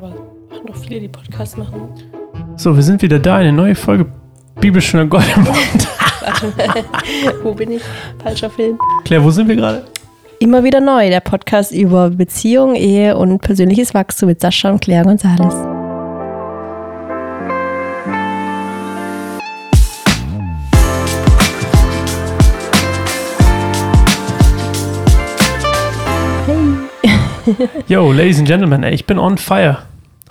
Aber machen doch viele, die Podcasts machen. So, wir sind wieder da, eine neue Folge Bibelschöner Gold im Mund. Wo bin ich? Falscher Film. Claire, wo sind wir gerade? Immer wieder neu, der Podcast über Beziehung, Ehe und persönliches Wachstum mit Sascha und Claire González. Yo, Ladies and Gentlemen, ey, ich bin on fire.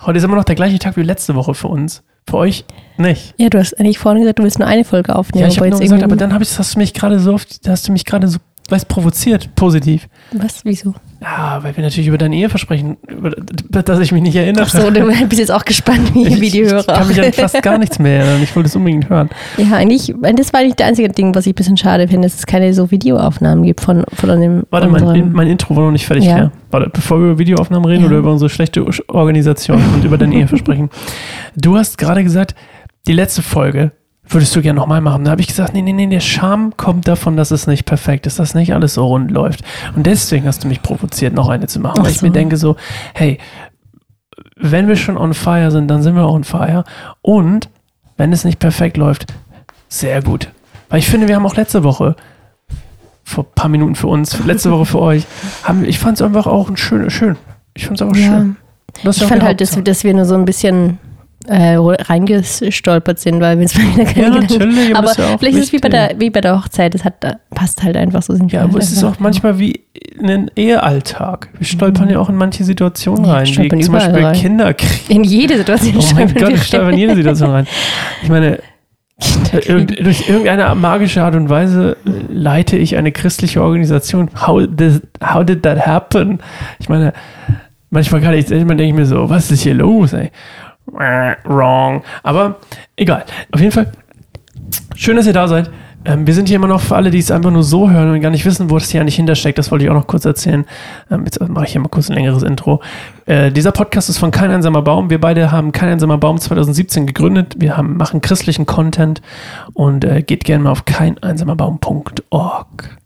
Heute ist immer noch der gleiche Tag wie letzte Woche für uns. Für euch nicht. Ja, du hast eigentlich vorhin gesagt, du willst nur eine Folge aufnehmen. Ja, ich habe nur gesagt, aber dann hab ich, hast du mich gerade so oft, hast du mich gerade so, weißt, provoziert, positiv. Was? Wieso? Ja, weil wir natürlich über dein Eheversprechen, über das ich mich nicht erinnere. Ach so, du bist jetzt auch gespannt, wie, wie die Hörer Ich kann mich an fast gar nichts mehr erinnern. Ich wollte es unbedingt hören. Ja, eigentlich, das war nicht das einzige Ding, was ich ein bisschen schade finde, dass es keine so Videoaufnahmen gibt von, von dem. Warte, mein, mein Intro war noch nicht fertig. Ja. Ja. Warte, bevor wir über Videoaufnahmen reden Ja. oder über unsere schlechte Organisation und über dein Eheversprechen. Du hast gerade gesagt, die letzte Folge würdest du gerne nochmal machen. Da habe ich gesagt, nee, nee, nee, der Charme kommt davon, dass es nicht perfekt ist, dass nicht alles so rund läuft. Und deswegen hast du mich provoziert, noch eine zu machen. Ach Weil ich so. mir denke so, hey, wenn wir schon on fire sind, dann sind wir on fire. Und wenn es nicht perfekt läuft, sehr gut. Weil ich finde, wir haben auch letzte Woche, vor ein paar Minuten für uns, letzte Woche für euch, haben, ich fand es einfach auch ein schön, schön. Ich fand es einfach Ja. schön. Ich auch fand halt, dass, dass wir nur so ein bisschen äh, reingestolpert sind, weil wir uns mal wieder keine Ja, natürlich, aber ist vielleicht ist es wie bei, der, wie bei der Hochzeit, das hat, passt halt einfach so. Sind Ja, aber halt es ist auch manchmal wie ein Ehealltag. Wir stolpern ja auch in manche Situationen Ja, rein, wie stolpern zum Beispiel rein. Kinderkrieg. In jede Situation Oh stolpern Gott, wir ich stolper in jede Situation rein. Ich meine, irgend, durch irgendeine magische Art und Weise leite ich eine christliche Organisation. How, this, how did that happen? Ich meine, manchmal kann ich, manchmal denke ich mir so, was ist hier los, ey? Wrong. Aber egal. Auf jeden Fall, schön, dass ihr da seid. Ähm, wir sind hier immer noch für alle, die es einfach nur so hören und gar nicht wissen, wo das hier eigentlich hintersteckt. Das wollte ich auch noch kurz erzählen. Ähm, jetzt mache ich hier mal kurz ein längeres Intro. Äh, dieser Podcast ist von Kein einsamer Baum. Wir beide haben Kein einsamer Baum 2017 gegründet. Wir haben, machen christlichen Content und äh, geht gerne mal auf keineinsamerbaum.org.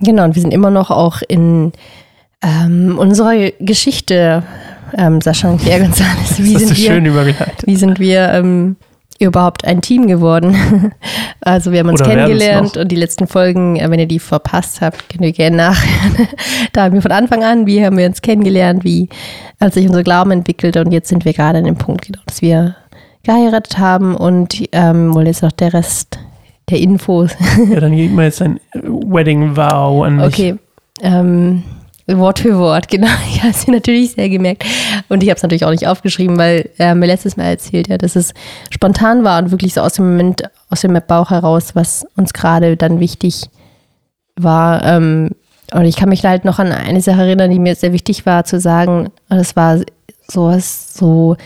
Genau, und wir sind immer noch auch in ähm, unserer Geschichte, ähm, Sascha und Claire González. Wie sind wir, wie sind wir ähm, überhaupt ein Team geworden? also wir haben uns Oder kennengelernt und die letzten Folgen, äh, wenn ihr die verpasst habt, könnt ihr gerne nachhören. da haben wir von Anfang an, wie haben wir uns kennengelernt, wie hat sich unser Glauben entwickelt und jetzt sind wir gerade an dem Punkt, genau, dass wir geheiratet haben und ähm, wohl jetzt noch der Rest der Infos Ja, dann gib mal jetzt ein Wedding Vow an mich. Okay. Ähm, Wort für Wort, genau. Ich habe es natürlich sehr gemerkt. Und ich habe es natürlich auch nicht aufgeschrieben, weil er mir letztes Mal erzählt hat, dass es spontan war und wirklich so aus dem Moment, aus dem Bauch heraus, was uns gerade dann wichtig war. Ähm, und ich kann mich halt noch an eine Sache erinnern, die mir sehr wichtig war zu sagen. Und das war sowas so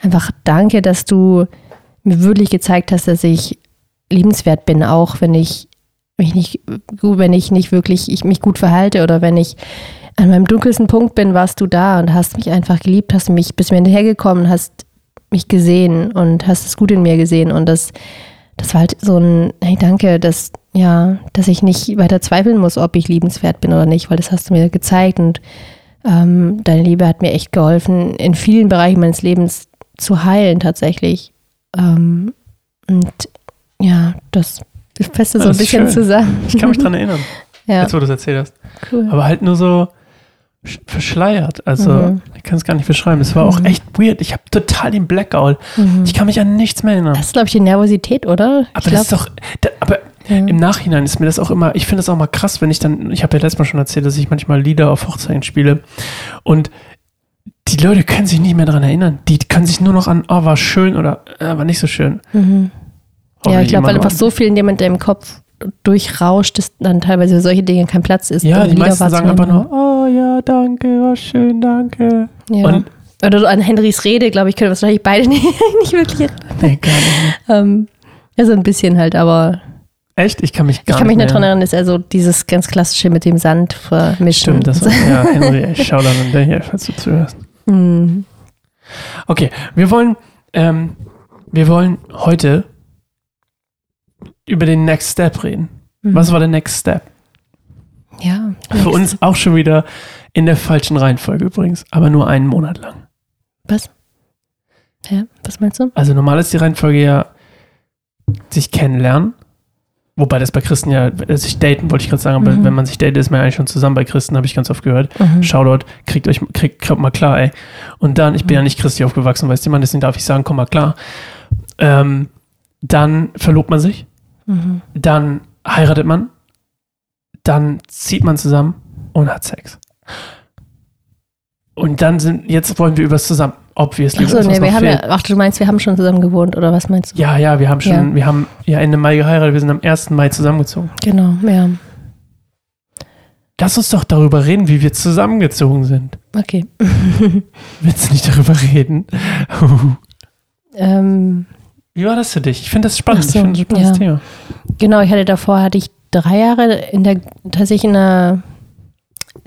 einfach danke, dass du mir wirklich gezeigt hast, dass ich liebenswert bin, auch wenn ich mich nicht wenn ich nicht wirklich ich mich gut verhalte oder wenn ich an meinem dunkelsten Punkt bin, warst du da und hast mich einfach geliebt, hast mich bis mir hinterhergekommen, hast mich gesehen und hast das Gute in mir gesehen und das das war halt so ein hey danke, dass ja, dass ich nicht weiter zweifeln muss, ob ich liebenswert bin oder nicht, weil das hast du mir gezeigt und ähm, deine Liebe hat mir echt geholfen, in vielen Bereichen meines Lebens zu heilen tatsächlich. Ähm, und ja, das fasst so ein bisschen schön. zusammen. Ich kann mich dran erinnern, Ja, jetzt wo du es erzählt hast. cool. Aber halt nur so verschleiert. Also, Mhm. ich kann es gar nicht beschreiben. Es war auch Mhm. echt weird. Ich habe total den Blackout. Mhm. Ich kann mich an nichts mehr erinnern. Das ist, glaube ich, die Nervosität, oder? Aber ich das ist doch, da, aber ja. im Nachhinein ist mir das auch immer, ich finde das auch mal krass, wenn ich dann, ich habe ja letztes Mal schon erzählt, dass ich manchmal Lieder auf Hochzeiten spiele und die Leute können sich nicht mehr daran erinnern. Die können sich nur noch an, oh, war schön oder äh, war nicht so schön. Mhm. Ja, ich glaube, weil einfach so viel in dem in deinem Kopf durchrauscht, dass dann teilweise für solche Dinge kein Platz ist. Ja, um die Lieder meisten sagen einfach nur, oh ja, danke, war schön, danke. Ja. Und, Oder so an Henrys Rede, glaube ich, können wir wahrscheinlich beide nicht, nicht wirklich nee, gar nicht. Ähm, ja, so ein bisschen halt, aber Echt? Ich kann mich gar ich kann mich nicht nicht daran erinnern, dass er so dieses ganz klassische mit dem Sand vermischen. Stimmt, das war, ja, Henry, ich schau dann an der hier, falls du zuhörst. Mhm. Okay, wir wollen, ähm, wir wollen heute über den Next Step reden. Mhm. Was war der Next Step? Ja. Für uns auch schon wieder in der falschen Reihenfolge übrigens, aber nur einen Monat lang. Was? Ja, was meinst du? Also normal ist die Reihenfolge ja sich kennenlernen. Wobei das bei Christen ja, sich daten, wollte ich gerade sagen, aber Mhm. wenn man sich datet, ist man ja eigentlich schon zusammen bei Christen, habe ich ganz oft gehört. Mhm. Shoutout, kriegt euch, kriegt, kommt mal klar, ey. Und dann, ich bin ja nicht christlich aufgewachsen, weißt du, man, deswegen darf ich sagen, komm mal klar. Ähm, dann verlobt man sich, Mhm. dann heiratet man, dann zieht man zusammen und hat Sex. Und dann sind, jetzt wollen wir übers Zusammen, obviously. Achso, nee, wir haben fehlt. ja, ach, du meinst, wir haben schon zusammen gewohnt, oder was meinst du? Ja, ja, wir haben schon, Ja. wir haben ja Ende Mai geheiratet, wir sind am 1. Mai zusammengezogen. Genau, ja. Lass uns doch darüber reden, wie wir zusammengezogen sind. Okay. Willst du nicht darüber reden? Ähm, Wie war das für dich? Ich finde das spannend. So, ich finde das ein spannendes ja. Thema. genau, ich hatte davor, hatte ich drei Jahre in der, tatsächlich in einer,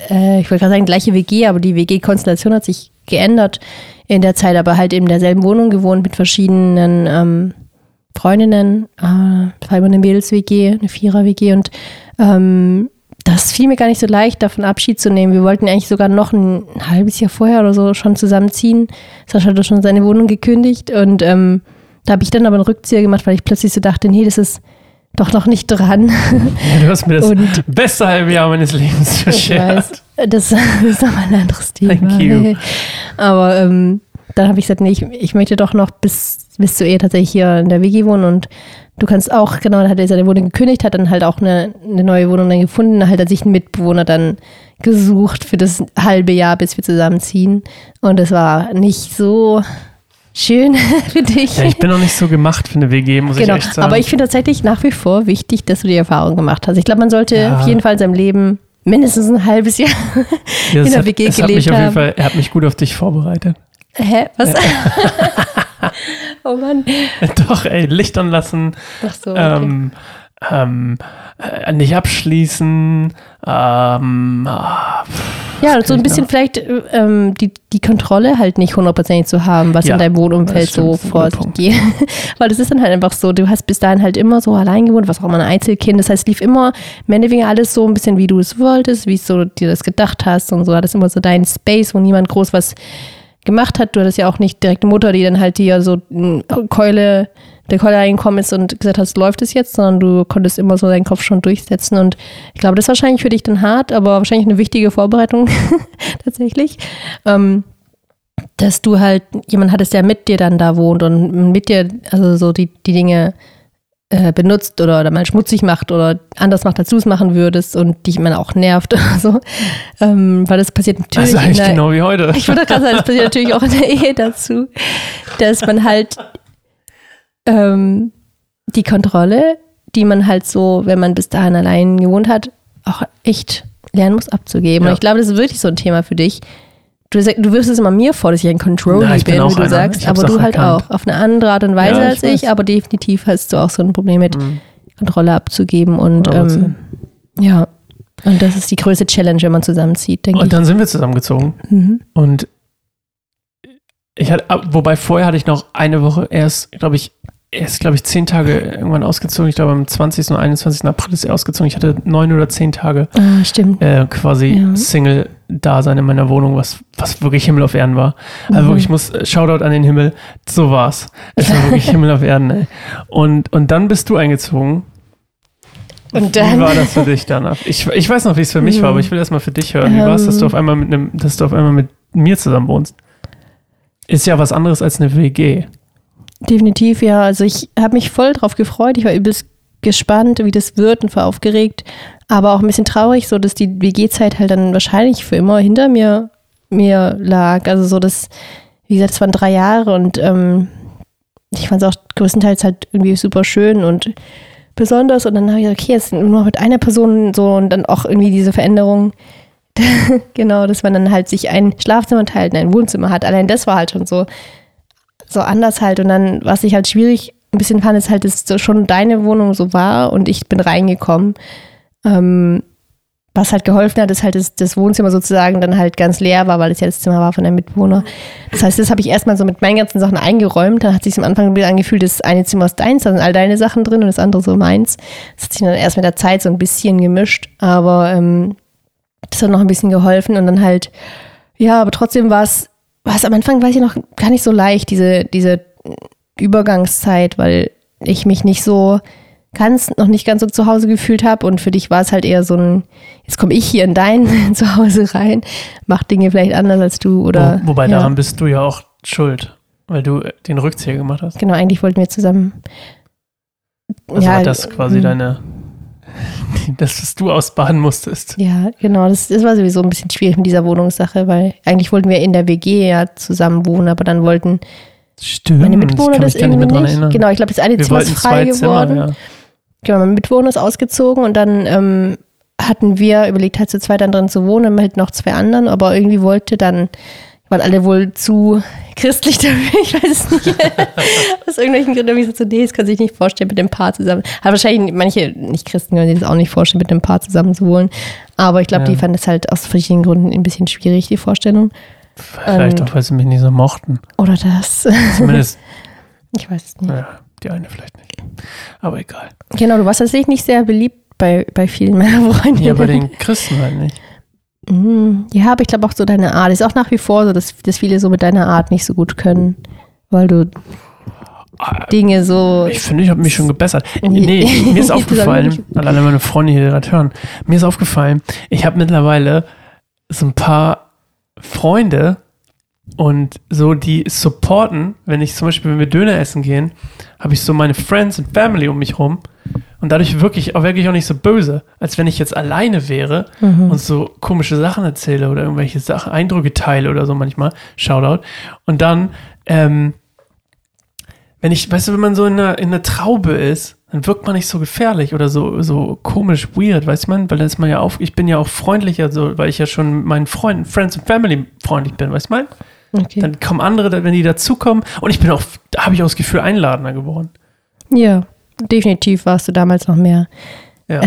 äh, ich wollte gerade sagen, gleiche WG, aber die WG-Konstellation hat sich geändert in der Zeit, aber halt in derselben Wohnung gewohnt mit verschiedenen ähm, Freundinnen. Äh, das war immer eine Mädels-WG, eine Vierer-WG und ähm, das fiel mir gar nicht so leicht, davon Abschied zu nehmen. Wir wollten eigentlich sogar noch ein, halbes Jahr vorher oder so schon zusammenziehen. Sascha hatte schon seine Wohnung gekündigt und ähm, da habe ich dann aber einen Rückzieher gemacht, weil ich plötzlich so dachte, nee, das ist doch noch nicht dran. Ja, du hast mir das Und- beste halbe Jahr meines Lebens weiß, das, ist nochmal ein anderes Thema. Thank you. Aber ähm, dann habe ich gesagt, nee, ich, ich möchte doch noch bis, bis zur Ehe tatsächlich hier in der WG wohnen und du kannst auch, genau, da hat er seine Wohnung gekündigt, hat dann halt auch eine, eine neue Wohnung dann gefunden, halt hat sich einen Mitbewohner dann gesucht für das halbe Jahr, bis wir zusammenziehen. Und es war nicht so schön für dich. Ja, ich bin noch nicht so gemacht für eine WG, muss Genau, ich echt sagen. aber ich finde tatsächlich nach wie vor wichtig, dass du die Erfahrung gemacht hast. Ich glaube, man sollte Ja. auf jeden Fall in seinem Leben mindestens ein halbes Jahr Ja, in der hat, WG es hat mich gelebt auf jeden haben. Fall, er hat mich gut auf dich vorbereitet. Hä? Was? oh Mann. Doch, ey, Licht anlassen, Ach so. Okay. ähm, ähm, äh, nicht abschließen, ähm, ah, ja, so ein bisschen noch? vielleicht äh, ähm, die, die Kontrolle halt nicht hundertprozentig zu haben, was Ja, in deinem Wohnumfeld so vor sich geht. Weil das ist dann halt einfach so, du hast bis dahin halt immer so allein gewohnt, was auch immer ein Einzelkind. Das heißt, lief immer weniger alles so ein bisschen, wie du es wolltest, wie so dir das gedacht hast und so. Hattest immer so deinen Space, wo niemand groß was gemacht hat. Du hattest ja auch nicht direkt eine Mutter, die dann halt dir so eine Keule, der Keule reingekommen ist und gesagt hast, läuft es jetzt, sondern du konntest immer so deinen Kopf schon durchsetzen. Und ich glaube, das ist wahrscheinlich für dich dann hart, aber wahrscheinlich eine wichtige Vorbereitung tatsächlich. Ähm, dass du halt jemanden hattest, der mit dir dann da wohnt und mit dir, also so die, die Dinge äh, benutzt oder, oder mal schmutzig macht oder anders macht, als du es machen würdest und dich immer auch nervt oder so. Ähm, weil das passiert natürlich. also eigentlich in der- genau wie heute. ich würde gerade sagen, das passiert natürlich auch in der Ehe dazu, dass man halt ähm, die Kontrolle, die man halt so, wenn man bis dahin allein gewohnt hat, auch echt lernen muss abzugeben. Ja. Und ich glaube, das ist wirklich so ein Thema für dich. Du, du wirfst es immer mir vor, dass ich ein Control Na, ich bin wie du einer. sagst, Ich aber du halt erkannt. auch. Auf eine andere Art und Weise Ja, ich als ich, weiß. aber definitiv hast du auch so ein Problem mit Mhm. Kontrolle abzugeben. Und 100%. ähm, ja, und das ist die größte Challenge, wenn man zusammenzieht, denke Und ich. dann sind wir zusammengezogen. Mhm. Und ich hatte, wobei vorher hatte ich noch eine Woche erst, glaube ich, erst, glaube ich, zehn Tage irgendwann ausgezogen. Ich glaube, am 20. und 21. April ist er ausgezogen. Ich hatte neun oder zehn Tage Ah, stimmt. äh, quasi Ja. Single-Dasein in meiner Wohnung, was, was wirklich Himmel auf Erden war. Also Mhm. wirklich, ich muss, äh, Shoutout an den Himmel, so war's. Es war wirklich Himmel auf Erden, ey. Und, und dann bist du eingezogen. Und Wie dann- war das für dich danach? Ich, ich weiß noch, wie es für mich war, Mhm. aber ich will erst mal für dich hören. Wie war es, dass du Ähm. auf einmal mit einem, dass du auf einmal mit mir zusammen wohnst? Ist ja was anderes als eine WG. Definitiv, ja. Also ich habe mich voll drauf gefreut. Ich war übelst gespannt, wie das wird und war aufgeregt, aber auch ein bisschen traurig, so dass die WG-Zeit halt dann wahrscheinlich für immer hinter mir, mir lag. Also so, dass, wie gesagt, es waren drei Jahre und ähm, ich fand es auch größtenteils halt irgendwie super schön und besonders. Und dann habe ich gesagt, okay, jetzt nur noch mit einer Person so und dann auch irgendwie diese Veränderung. genau, dass man dann halt sich ein Schlafzimmer teilt und ein Wohnzimmer hat. Allein das war halt schon so, so anders halt. Und dann, was ich halt schwierig ein bisschen fand, ist halt, dass so schon deine Wohnung so war und ich bin reingekommen. Ähm, was halt geholfen hat, ist halt, dass das Wohnzimmer sozusagen dann halt ganz leer war, weil es ja das Zimmer war von der Mitbewohner. Das heißt, das habe ich erstmal so mit meinen ganzen Sachen eingeräumt. Dann hat sich am Anfang wieder angefühlt, das eine Zimmer ist deins, da sind all deine Sachen drin und das andere so meins. Das hat sich dann erst mit der Zeit so ein bisschen gemischt, aber ähm, das hat noch ein bisschen geholfen und dann halt, ja, aber trotzdem war es was am Anfang weiß ich noch gar nicht so leicht, diese, diese Übergangszeit, weil ich mich nicht so ganz, noch nicht ganz so zu Hause gefühlt habe und für dich war es halt eher so ein, jetzt komme ich hier in dein Zuhause rein, mach Dinge vielleicht anders als du oder. Wo, wobei ja. daran bist du ja auch schuld, weil du den Rückzieher gemacht hast. Genau, eigentlich wollten wir zusammen. Also ja, war das quasi ähm, deine, das, was du ausbaden musstest. Ja, genau. Das, das war sowieso ein bisschen schwierig mit dieser Wohnungssache, weil eigentlich wollten wir in der WG ja zusammen wohnen, aber dann wollten Stimmt. meine Mitbewohner das nicht irgendwie nicht. erinnern. Genau, ich glaube, das eine Wir Zimmer ist frei zwei Zimmer, geworden. ja. Genau, mein Mitbewohner ist ausgezogen und dann ähm, hatten wir überlegt, halt zu zweit dann drin zu wohnen, mit noch zwei anderen, aber irgendwie wollte dann, waren alle wohl zu christlich dafür, ich weiß es nicht. Aus irgendwelchen Gründen habe ich so, nee, das kann sich nicht vorstellen, mit dem Paar zusammen. Aber wahrscheinlich manche Nicht-Christen können sich das auch nicht vorstellen, mit dem Paar zusammen zu wohnen. Aber ich glaube, Ja. die fanden es halt aus verschiedenen Gründen ein bisschen schwierig, die Vorstellung. Vielleicht Ähm, auch, weil sie mich nicht so mochten. Oder das. Zumindest, Ich weiß es nicht. naja, die eine vielleicht nicht. Aber egal. Genau, du warst tatsächlich nicht sehr beliebt bei, bei vielen meiner Freunde. Ja, bei den Christen halt nicht. Mhm. Ja, aber ich glaube auch so deine Art. Ist auch nach wie vor so, dass, dass viele so mit deiner Art nicht so gut können, weil du Dinge so. Ich finde, ich habe mich schon gebessert. Nee. Mir ist aufgefallen, nicht. weil alle meine Freunde hier gerade hören, mir ist aufgefallen, ich habe mittlerweile so ein paar Freunde und so, die supporten, wenn ich zum Beispiel, wenn wir Döner essen gehen, habe ich so meine Friends und Family um mich rum und dadurch wirklich auch wirklich auch nicht so böse, als wenn ich jetzt alleine wäre Mhm. und so komische Sachen erzähle oder irgendwelche Sachen, Eindrücke teile oder so manchmal, Shoutout. Und dann, ähm, wenn ich, weißt du, wenn man so in einer, in einer Traube ist, dann wirkt man nicht so gefährlich oder so, so komisch weird, weißt man? Weil dann ist man ja auf, ich bin ja auch freundlicher, so, weil ich ja schon mit meinen Freunden, Friends und Family freundlich bin, weißt du mein? Okay. Dann kommen andere, wenn die dazukommen und ich bin auch, da habe ich auch das Gefühl, einladender geworden. Ja, definitiv warst du damals noch mehr. Ja,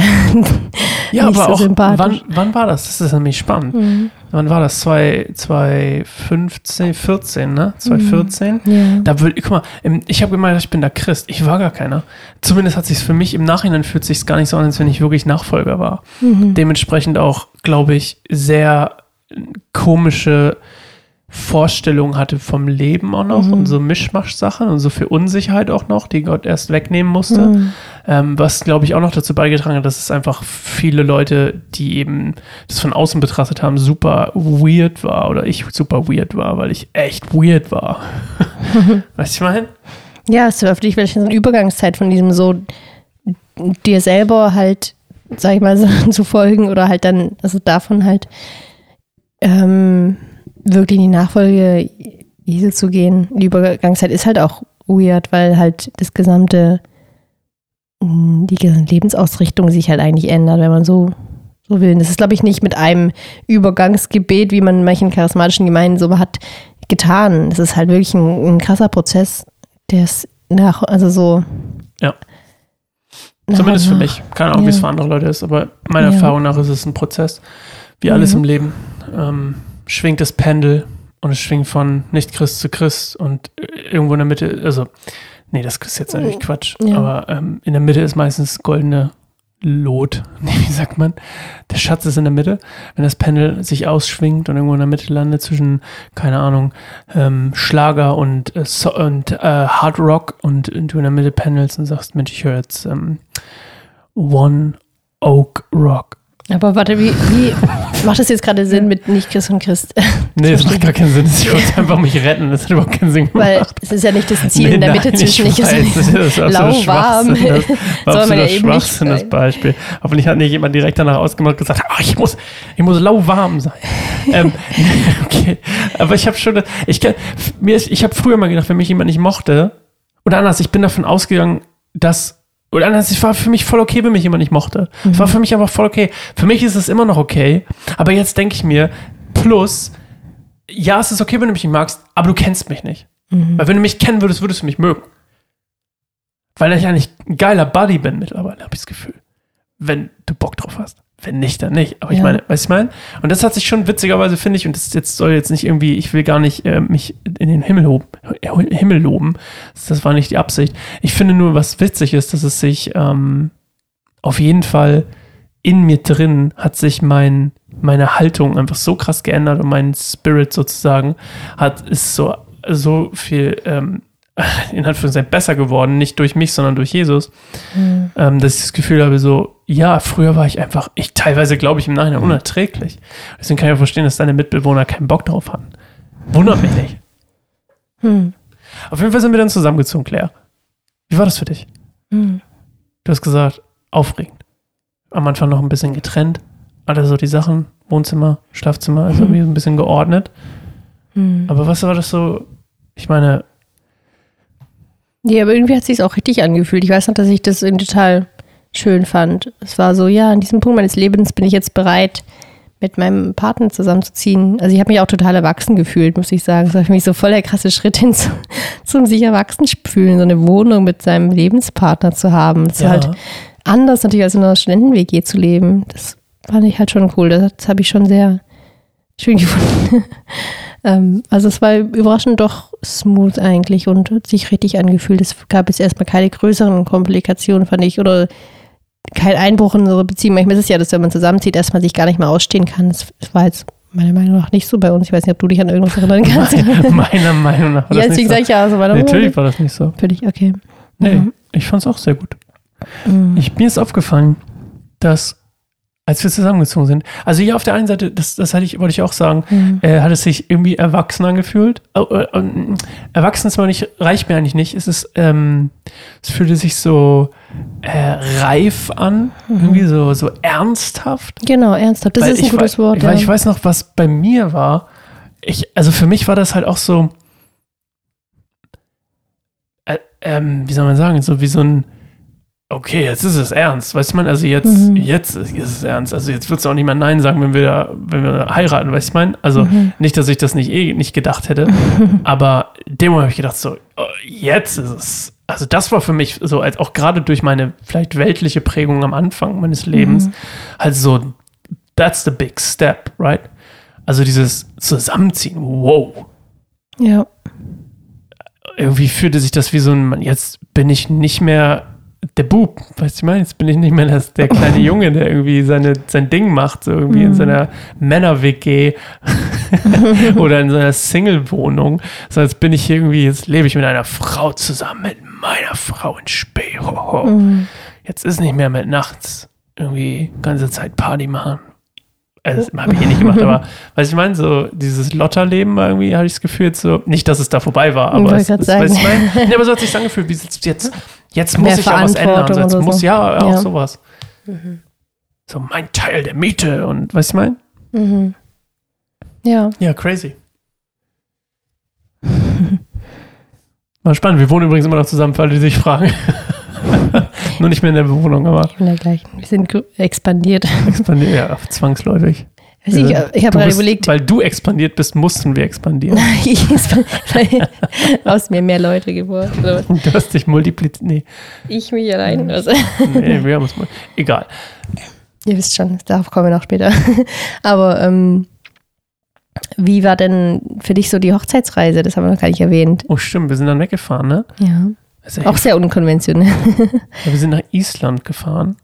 ja aber so auch, wann, wann war das? Das ist nämlich spannend. Wann war das? 2, 2015, 14, ne? 2014? Ja. Da würde, guck mal, ich habe gemeint, ich bin da Christ. Ich war gar keiner. Zumindest hat sich für mich im Nachhinein fühlt sich gar nicht so an, als wenn ich wirklich Nachfolger war. Dementsprechend auch, glaube ich, sehr komische Vorstellungen hatte vom Leben auch noch und so Mischmasch-Sachen und so viel Unsicherheit auch noch, die Gott erst wegnehmen musste. Ähm, was, glaube ich, auch noch dazu beigetragen hat, dass es einfach viele Leute, die eben das von außen betrachtet haben, super weird war oder ich super weird war, weil ich echt weird war. weißt du, ich meine? Ja, es war für dich vielleicht so eine Übergangszeit von diesem so dir selber halt, sag ich mal, so zu folgen oder halt dann, also davon halt ähm, wirklich in die Nachfolge Jesu zu gehen. Die Übergangszeit ist halt auch weird, weil halt das gesamte, mh, die gesamte Lebensausrichtung sich halt eigentlich ändert, wenn man so, so will. Und Das ist, glaube ich, nicht mit einem Übergangsgebet, wie man in manchen charismatischen Gemeinden so hat, getan. Das ist halt wirklich ein, ein krasser Prozess, der ist nach, also so. Ja. Zumindest für mich. Keine Ahnung, wie es Ja. für andere Leute ist, aber meiner Ja. Erfahrung nach ist es ein Prozess. Wie alles Mhm. im Leben. Ähm, schwingt das Pendel und es schwingt von Nicht-Christ zu Christ und irgendwo in der Mitte, also, nee, das ist jetzt eigentlich Quatsch, Ja. aber ähm, in der Mitte ist meistens goldene Lot. Nee, wie sagt man? Der Schatz ist in der Mitte. Wenn das Pendel sich ausschwingt und irgendwo in der Mitte landet zwischen, keine Ahnung, ähm, Schlager und, äh, so und äh, Hard Rock und du in der Mitte pendelst und sagst, Mensch, ich höre jetzt ähm, One Oak Rock. Aber warte, wie, wie macht das jetzt gerade Sinn mit nicht Christ und Christ? Nee, das macht gar keinen Sinn. Ich wollte einfach mich retten. Das hat überhaupt keinen Sinn Weil gemacht. es ist ja nicht das Ziel Nee, in der nein, Mitte zwischen nicht ist lauwarm. Das war absoluter eben nicht Schwachsinn, das. Beispiel. Hoffentlich hat nicht jemand direkt danach ausgemacht und gesagt, ah, ich muss, ich muss lauwarm sein. ähm, okay, aber ich habe schon, ich, kenn- mir ist, ich habe früher mal gedacht, wenn mich jemand nicht mochte, oder anders, ich bin davon ausgegangen, dass oder anders, es war für mich voll okay, wenn mich jemand nicht mochte. Es war für mich aber voll okay. Für mich ist es immer noch okay. Aber jetzt denke ich mir, plus, ja, es ist okay, wenn du mich nicht magst, aber du kennst mich nicht. Weil wenn du mich kennen würdest, würdest du mich mögen. Weil ich eigentlich ein geiler Buddy bin mittlerweile, habe ich das Gefühl. Wenn du Bock drauf hast. Wenn nicht, dann nicht. Aber ich Ja. meine, weißt du, ich meine? Und das hat sich schon witzigerweise, finde ich, und das jetzt soll jetzt nicht irgendwie, ich will gar nicht äh, mich in den Himmel, hoben, äh, Himmel loben. Das, das war nicht die Absicht. Ich finde nur, was witzig ist, dass es sich ähm, auf jeden Fall in mir drin hat sich mein, meine Haltung einfach so krass geändert und mein Spirit sozusagen hat, ist so, so viel, ähm, in Anführungszeichen besser geworden, nicht durch mich, sondern durch Jesus, mhm. ähm, dass ich das Gefühl habe, so, ja, früher war ich einfach, ich teilweise glaube ich im Nachhinein mhm. unerträglich. Deswegen kann ich auch verstehen, dass deine Mitbewohner keinen Bock drauf hatten. Wundert mich nicht. Mhm. Auf jeden Fall sind wir dann zusammengezogen, Claire. Wie war das für dich? Mhm. Du hast gesagt, aufregend. Am Anfang noch ein bisschen getrennt. Alle so die Sachen, Wohnzimmer, Schlafzimmer, also mhm. ein bisschen geordnet. Mhm. Aber was war das so? Ich meine, ja, aber irgendwie hat es sich auch richtig angefühlt. Ich weiß noch, dass ich das total schön fand. Es war so, ja, an diesem Punkt meines Lebens bin ich jetzt bereit, mit meinem Partner zusammenzuziehen. Also ich habe mich auch total erwachsen gefühlt, muss ich sagen. Es war für mich so voll der krasse Schritt hin zu, zum sich erwachsen fühlen, so eine Wohnung mit seinem Lebenspartner zu haben. Das ja. ist halt anders natürlich als in einer Studenten-WG zu leben. Das fand ich halt schon cool. Das, das habe ich schon sehr schön gefunden. Ähm, also es war überraschend doch smooth eigentlich und hat sich richtig angefühlt. Es gab jetzt erstmal keine größeren Komplikationen, fand ich, oder kein Einbruch in unsere Beziehung. Manchmal ist es ja, dass wenn man zusammenzieht, erstmal sich gar nicht mehr ausstehen kann. Das, war jetzt meiner Meinung nach nicht so bei uns. Ich weiß nicht, ob du dich an irgendwas erinnern kannst. meiner Meinung nach war ja, das nicht so. Ich, ja, also nee, Natürlich war das nicht so. Natürlich, okay. Nee, mhm. ich fand es auch sehr gut. Mhm. Ich, mir ist aufgefallen, dass als wir zusammengezogen sind. Also hier auf der einen Seite, das, das hatte ich, wollte ich auch sagen, mhm. äh, hat es sich irgendwie erwachsen angefühlt. Äh, äh, erwachsen ist aber nicht, reicht mir eigentlich nicht. Es ist, ähm, es fühlte sich so äh, reif an, mhm. irgendwie so, so ernsthaft. Genau, ernsthaft. Das weil ist ein gutes Wort. Weil ja. ich weiß noch, was bei mir war. Ich, also für mich war das halt auch so, äh, ähm, wie soll man sagen, so wie so ein okay, jetzt ist es ernst, weißt du, man, also jetzt, mhm. jetzt ist es ernst, also jetzt würdest du auch nicht mehr Nein sagen, wenn wir, wenn wir heiraten, weißt du, mein, also mhm. nicht, dass ich das nicht eh nicht gedacht hätte, aber dem habe ich gedacht, so, oh, jetzt ist es, also das war für mich so, als auch gerade durch meine vielleicht weltliche Prägung am Anfang meines Lebens, mhm. halt so, that's the big step, right? Also dieses Zusammenziehen, wow. Ja. Irgendwie fühlte sich das wie so ein, jetzt bin ich nicht mehr der Bub, weißt du, ich meine, jetzt bin ich nicht mehr das, der kleine Junge, der irgendwie seine, sein Ding macht, so irgendwie mm. in mhm. seiner Männer-WG oder in seiner Single-Wohnung, sondern jetzt bin ich irgendwie, jetzt lebe ich mit einer Frau zusammen, mit meiner Frau in Spee. Mm. Jetzt ist nicht mehr mit nachts irgendwie ganze Zeit Party machen. Also, das habe ich eh nicht gemacht, aber was ich meine, so dieses Lotterleben irgendwie, habe ich das Gefühl, so, nicht, dass es da vorbei war, aber es, es, weiß ich mein, nee, aber so hat sich angefühlt, wie jetzt Jetzt muss ich ja was ändern. Also jetzt muss so. ja auch ja. sowas. Mhm. So mein Teil der Miete und weißt du mein? Mhm. Ja. Ja, crazy. Mal spannend. Wir wohnen übrigens immer noch zusammen, für alle, die sich fragen. Nur nicht mehr in der Bewohnung, aber. In der gleichen. Wir sind expandiert. Expandiert, ja, zwangsläufig. Ich, ich habe gerade überlegt. Weil du expandiert bist, mussten wir expandieren. aus mir mehr Leute geworden. Du hast dich multipliziert. Nee. Ich mich allein. Also. Nee, wir haben es mal. Egal. Ihr wisst schon, darauf kommen wir noch später. Aber ähm, wie war denn für dich so die Hochzeitsreise? Das haben wir noch gar nicht erwähnt. Oh, stimmt, wir sind dann weggefahren, ne? Ja. Auch sehr unkonventionell. Ja, wir sind nach Island gefahren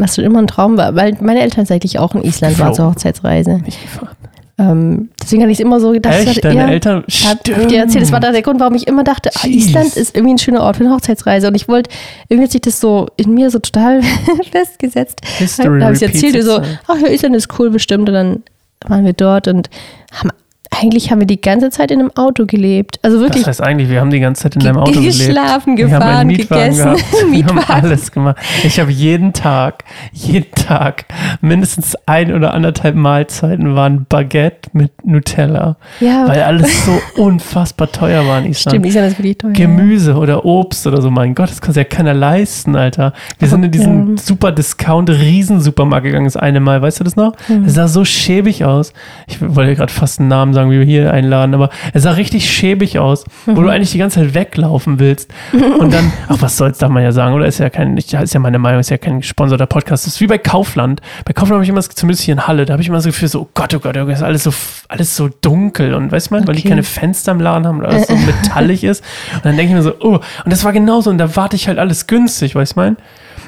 was schon immer ein Traum war, weil meine Eltern tatsächlich auch in Island waren zur Hochzeitsreise. Nicht gefahren. Ähm, deswegen hatte ich es immer so gedacht. Echt? Deine ja, Eltern? Hab, hab dir erzählt, das war da der Grund, warum ich immer dachte, ah, Island ist irgendwie ein schöner Ort für eine Hochzeitsreise. Und ich wollte, irgendwie hat sich das so in mir so total festgesetzt. History da habe ich erzählt, so, ach ja, Island ist cool bestimmt. Und dann waren wir dort und haben eigentlich haben wir die ganze Zeit in einem Auto gelebt. Also wirklich. Das heißt eigentlich, wir haben die ganze Zeit in einem Auto gelebt. Geschlafen, gefahren, gegessen, wir haben alles gemacht. Ich habe jeden Tag, jeden Tag mindestens ein oder anderthalb Mahlzeiten waren Baguette mit Nutella. Ja. Weil alles so unfassbar teuer war in Island. Stimmt, Island ist wirklich teuer. Gemüse oder Obst oder so, mein Gott, das kann sich ja keiner leisten, Alter. Wir sind in diesen ja. super Discount Riesensupermarkt gegangen das eine Mal, weißt du das noch? Mhm. Das sah so schäbig aus. Ich wollte gerade fast einen Namen sagen sagen, wie wir hier einladen, aber er sah richtig schäbig aus, mhm. wo du eigentlich die ganze Zeit weglaufen willst. Und dann, ach, was soll's, darf man ja sagen, oder ist ja kein, ist ja meine Meinung, ist ja kein gesponserter Podcast. Das ist wie bei Kaufland. Bei Kaufland habe ich immer, zumindest hier in Halle, da habe ich immer das Gefühl, so, oh Gott, oh Gott, oh Gott, ist alles so, alles so dunkel und weißt du okay. weil die keine Fenster im Laden haben oder alles so metallig ist. Und dann denke ich mir so, oh, und das war genauso und da warte ich halt alles günstig, weißt du mein?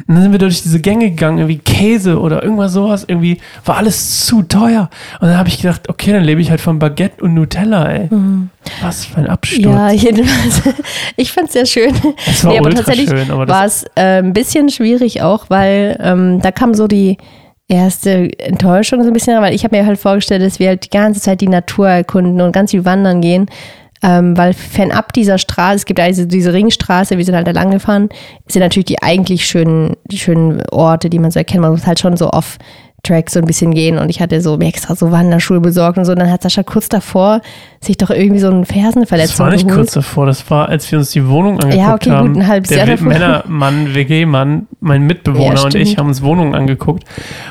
Und dann sind wir durch diese Gänge gegangen, irgendwie Käse oder irgendwas sowas, irgendwie war alles zu teuer. Und dann habe ich gedacht, okay, dann lebe ich halt von Baguette und Nutella, ey. Mhm. Was für ein Absturz. Ja, jedenfalls. Ich fand es sehr schön. Es war Nee, aber ultra tatsächlich schön, aber das war es äh, ein bisschen schwierig auch, weil ähm, da kam so die erste Enttäuschung so ein bisschen, rein, weil ich habe mir halt vorgestellt, dass wir halt die ganze Zeit die Natur erkunden und ganz viel wandern gehen. Ähm, weil fernab dieser Straße, es gibt also diese Ringstraße, wir sind halt da lang gefahren, sind natürlich die eigentlich schönen, die schönen Orte, die man so erkennt. Man muss halt schon so off Track so ein bisschen gehen und ich hatte so mir extra so Wanderschuhe besorgt und so. Und dann hat Sascha kurz davor sich doch irgendwie so eine Fersenverletzung Das war nicht geholt. kurz davor, das war, als wir uns die Wohnung angeguckt Ja, okay, gut, haben. ein halbes der Jahr davor. Männermann, WG-Mann, mein Mitbewohner Ja, und ich haben uns Wohnungen angeguckt.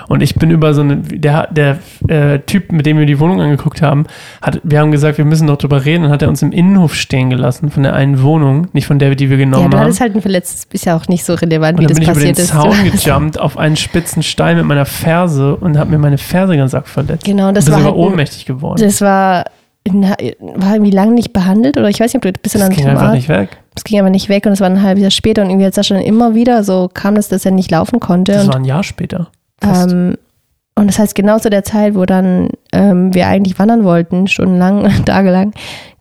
Und ich bin über so eine, der, der äh, Typ, mit dem wir die Wohnung angeguckt haben, hat, wir haben gesagt, wir müssen doch drüber reden und hat er uns im Innenhof stehen gelassen von der einen Wohnung, nicht von der, die wir Ja, genommen du haben. hattest halt ein verletztes, ist ja auch nicht so relevant, Und wie dann das bin ich über den passiert ist. Zaun gejumpt auf einen spitzen Stein mit meiner Ferse und habe mir meine Ferse ganz arg verletzt. Genau, das bin war sogar halt ohnmächtig geworden. Das war, war irgendwie lange nicht behandelt oder ich weiß nicht, ob du bist du Das dann ging einfach Arzt? nicht weg. Es ging aber nicht weg und es war ein halbes Jahr später und irgendwie hat Sascha dann immer wieder so kam das, dass er nicht laufen konnte. Das und, war ein Jahr später. Ähm, und das heißt, genau zu der Zeit, wo dann ähm, wir eigentlich wandern wollten, stundenlang, tagelang,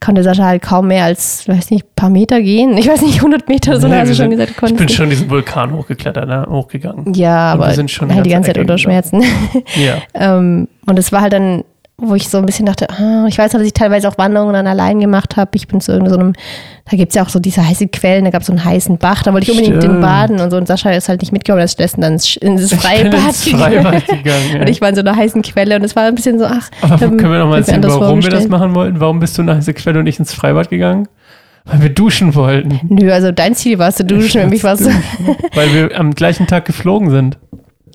konnte Sascha halt kaum mehr als, weiß nicht, paar Meter gehen. Ich weiß nicht, 100 Meter, so Nee, hast wir du schon gesagt, du ich konntest bin schon diesen Vulkan hochgeklettert, ne? hochgegangen. Ja, Und wir aber sind schon halt die ganze Zeit unter gelaufen. Schmerzen. Ja. Ähm, und es war halt dann, wo ich so ein bisschen dachte, ah, ich weiß noch, dass ich teilweise auch Wanderungen dann allein gemacht habe. Ich bin zu irgendeinem, da gibt es ja auch so diese heißen Quellen, da gab es so einen heißen Bach, da wollte ich unbedingt Stimmt. den baden und so. Und Sascha ist halt nicht mitgekommen, er ist stattdessen dann ins Freibad ins gegangen. Freibad gegangen. Ja. Und ich war in so einer heißen Quelle und es war ein bisschen so, ach, Aber ähm, können wir noch mal hab mir erzählen, warum wir das machen wollten? Warum bist du nach dieser Quelle und nicht ins Freibad gegangen? Weil wir duschen wollten. Nö, also dein Ziel war es zu duschen, für mich war es Weil wir am gleichen Tag geflogen sind.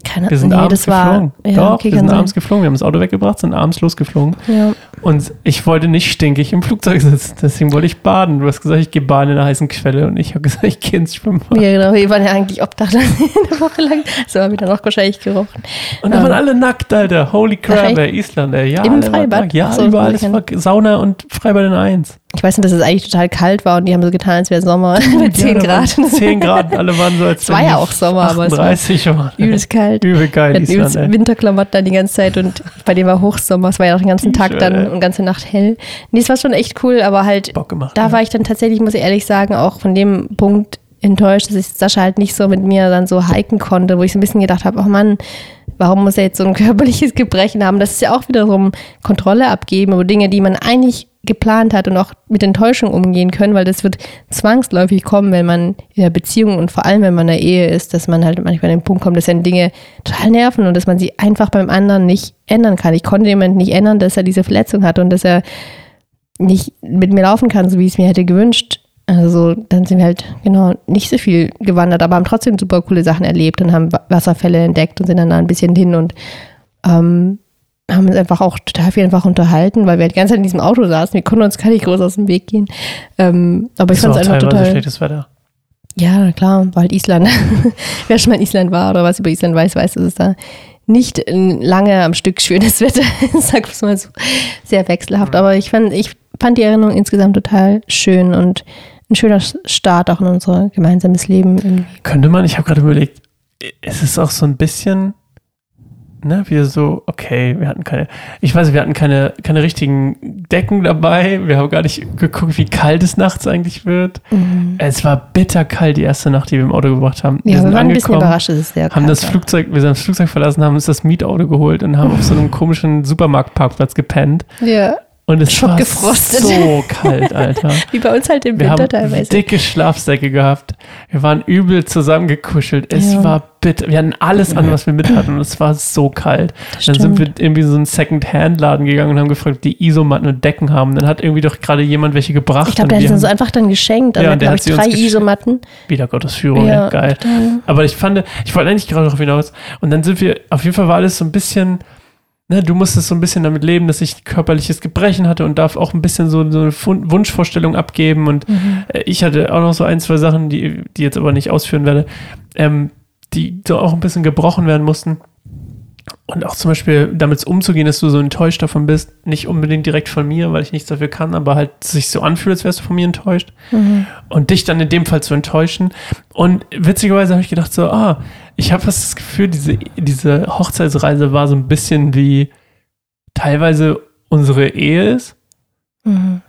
Keine Wir sind nee, abends das war, geflogen. ja, Doch, okay, wir sind sein. abends geflogen. Wir haben das Auto weggebracht, sind abends losgeflogen. Ja. Und ich wollte nicht stinkig im Flugzeug sitzen. Deswegen wollte ich baden. Du hast gesagt, ich gehe baden in einer heißen Quelle. Und ich habe gesagt, ich gehe ins Schwimmbad. ja, genau, wir waren ja eigentlich obdachlos eine Woche lang. So haben wir dann auch wahrscheinlich gerochen. Und da Ähm. waren alle nackt, Alter. Holy crap, ey. Island, ey. Ja, Im Freibad? Ja, so, überall. Sauna und Freibad in eins. Ich weiß nicht, dass es eigentlich total kalt war und die haben so getan, als wäre Sommer mit 10 Ja, da waren Grad. 10 Grad. Alle waren so, als Es war ja auch Sommer, aber es war 38 waren. übelst kalt. Übel geil, Wir übelst. Winterklamotten dann die ganze Zeit und bei dem war Hochsommer. Es war ja auch den ganzen Tag dann und ganze Nacht hell. Nee, es war schon echt cool, aber halt, Bock gemacht. da ja. war ich dann tatsächlich, muss ich ehrlich sagen, auch von dem Punkt enttäuscht, dass ich Sascha halt nicht so mit mir dann so hiken konnte, wo ich so ein bisschen gedacht habe, oh Mann, warum muss er jetzt so ein körperliches Gebrechen haben? Das ist ja auch wiederum Kontrolle abgeben über Dinge, die man eigentlich geplant hat und auch mit Enttäuschung umgehen können, weil das wird zwangsläufig kommen, wenn man in der Beziehung und vor allem, wenn man in der Ehe ist, dass man halt manchmal an den Punkt kommt, dass einen Dinge total nerven und dass man sie einfach beim anderen nicht ändern kann. Ich konnte jemanden nicht ändern, dass er diese Verletzung hat und dass er nicht mit mir laufen kann, so wie ich es mir hätte gewünscht. Also dann sind wir halt genau nicht so viel gewandert, aber haben trotzdem super coole Sachen erlebt und haben Wa- Wasserfälle entdeckt und sind dann da ein bisschen hin und ähm, haben uns einfach auch total viel einfach unterhalten, weil wir die ganze Zeit in diesem Auto saßen. Wir konnten uns gar nicht groß aus dem Weg gehen. Ähm, aber ich fand es auch einfach total. schlechtes Wetter. Ja, klar, war halt Island. Wer schon mal in Island war oder was über Island weiß, weiß, dass es da nicht lange am Stück schönes Wetter ist, sag ich mal so, sehr wechselhaft. Aber ich fand, ich fand die Erinnerung insgesamt total schön und ein schöner Start auch in unser gemeinsames Leben. Irgendwie. Könnte man, ich habe gerade überlegt, es ist auch so ein bisschen, ne, wir so, okay, wir hatten keine, ich weiß, wir hatten keine, keine richtigen Decken dabei, wir haben gar nicht geguckt, wie kalt es nachts eigentlich wird. Es war bitterkalt die erste Nacht, die wir im Auto gebracht haben. Ja, wir sind waren ein bisschen überrascht, es sehr haben kalt das war. Flugzeug, wir sind das Flugzeug verlassen, haben uns das Mietauto geholt und haben auf so einem komischen Supermarktparkplatz gepennt. Ja, Und es war so kalt, Alter. wie bei uns halt im Wir Winter haben teilweise. dicke Schlafsäcke gehabt. Wir waren übel zusammengekuschelt. Es Ja. war bitter. Wir hatten alles an, was wir mit hatten. Und es war so kalt. Dann sind wir irgendwie in so einen Second-Hand-Laden gegangen und haben gefragt, ob die Isomatten und Decken haben. Dann hat irgendwie doch gerade jemand welche gebracht. Ich glaube, der hat wir uns haben einfach dann geschenkt. Also Ja, glaube ich, drei. Isomatten. wieder Gottes Führung. Ja, Ja, geil. total. Aber ich fand, ich wollte eigentlich gerade darauf hinaus. Und dann sind wir, auf jeden Fall war alles so ein bisschen, ne, du musstest so ein bisschen damit leben, dass ich körperliches Gebrechen hatte und darf auch ein bisschen so, so eine Fun- Wunschvorstellung abgeben. Und äh, ich hatte auch noch so ein, zwei Sachen, die, die jetzt aber nicht ausführen werde, ähm, die so auch ein bisschen gebrochen werden mussten. Und auch zum Beispiel damit umzugehen, dass du so enttäuscht davon bist, nicht unbedingt direkt von mir, weil ich nichts dafür kann, aber halt sich so anfühlt, als wärst du von mir enttäuscht. Mhm. Und dich dann in dem Fall zu enttäuschen. Und witzigerweise habe ich gedacht so, ah, ich habe fast das Gefühl, diese, diese Hochzeitsreise war so ein bisschen wie teilweise unsere Ehe ist. Mhm.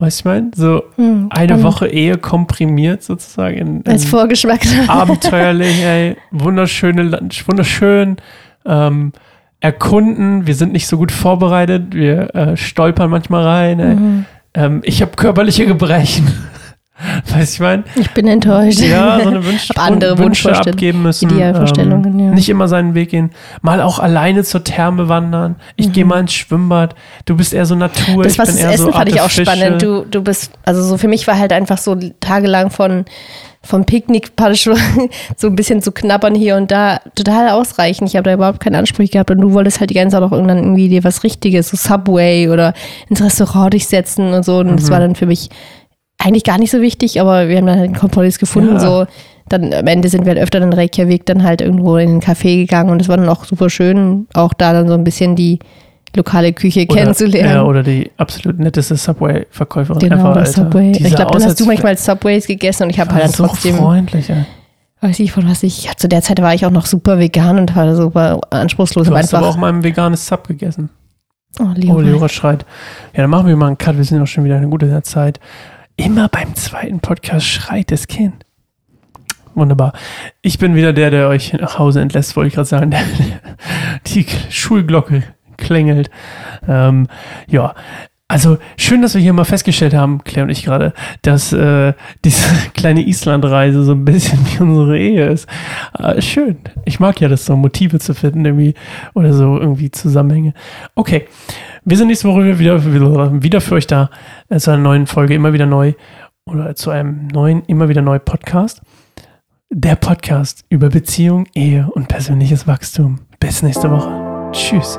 Weißt du, ich meine? So hm, eine Woche Ehe komprimiert sozusagen. In, in Als Vorgeschmack. Abenteuerlich, ey. Wunderschöne, wunderschön ähm, erkunden. Wir sind nicht so gut vorbereitet. Wir äh, stolpern manchmal rein. Mhm. Ähm, ich habe körperliche Gebrechen. Weißt du, ich meine? Ich bin enttäuscht. Ja, so eine Wunsch andere Wünsche abgeben müssen. Idealvorstellungen, ähm, ja. Nicht immer seinen Weg gehen. Mal auch alleine zur Therme wandern. Ich mhm. gehe mal ins Schwimmbad. Du bist eher so Natur. Das, was ich bin das eher Essen so fand ich auch spannend. Du, du bist, also so für mich war halt einfach so tagelang von vom Picknick so ein bisschen zu knabbern hier und da total ausreichend. Ich habe da überhaupt keinen Anspruch gehabt und du wolltest halt die ganze Zeit auch irgendwann irgendwie dir was Richtiges, so Subway oder ins Restaurant dich setzen und so. Und mhm. das war dann für mich eigentlich gar nicht so wichtig, aber wir haben dann halt einen Kompromiss gefunden. Ja. So, dann am Ende sind wir halt öfter in Reykjavik dann halt irgendwo in den Café gegangen und es war dann auch super schön, auch da dann so ein bisschen die lokale Küche oder, kennenzulernen. Ja, oder die absolut netteste Subway-Verkäuferin. Genau, einfach, Subway. Ich glaube, dann hast du manchmal Subways gegessen und ich habe halt dann so trotzdem. freundlich, ey. Weiß ich von was ich. Ja, zu der Zeit war ich auch noch super vegan und war super anspruchslos. Du hast aber auch mal ein veganes Sub gegessen. Oh, Leora. Oh, Leora schreit. Ja, dann machen wir mal einen Cut. Wir sind auch schon wieder eine gute Zeit. Immer beim zweiten Podcast schreit das Kind. Wunderbar. Ich bin wieder der, der euch nach Hause entlässt, wollte ich gerade sagen. Die Schulglocke klingelt. Ähm, ja, also schön, dass wir hier mal festgestellt haben, Claire und ich gerade, dass äh, diese kleine Islandreise so ein bisschen wie unsere Ehe ist. Äh, schön. Ich mag ja das so, Motive zu finden irgendwie oder so irgendwie Zusammenhänge. Okay, wir sind nächste Woche wieder, wieder für euch da äh, zu einer neuen Folge, immer wieder neu oder zu einem neuen, immer wieder neu Podcast. Der Podcast über Beziehung, Ehe und persönliches Wachstum. Bis nächste Woche. Tschüss.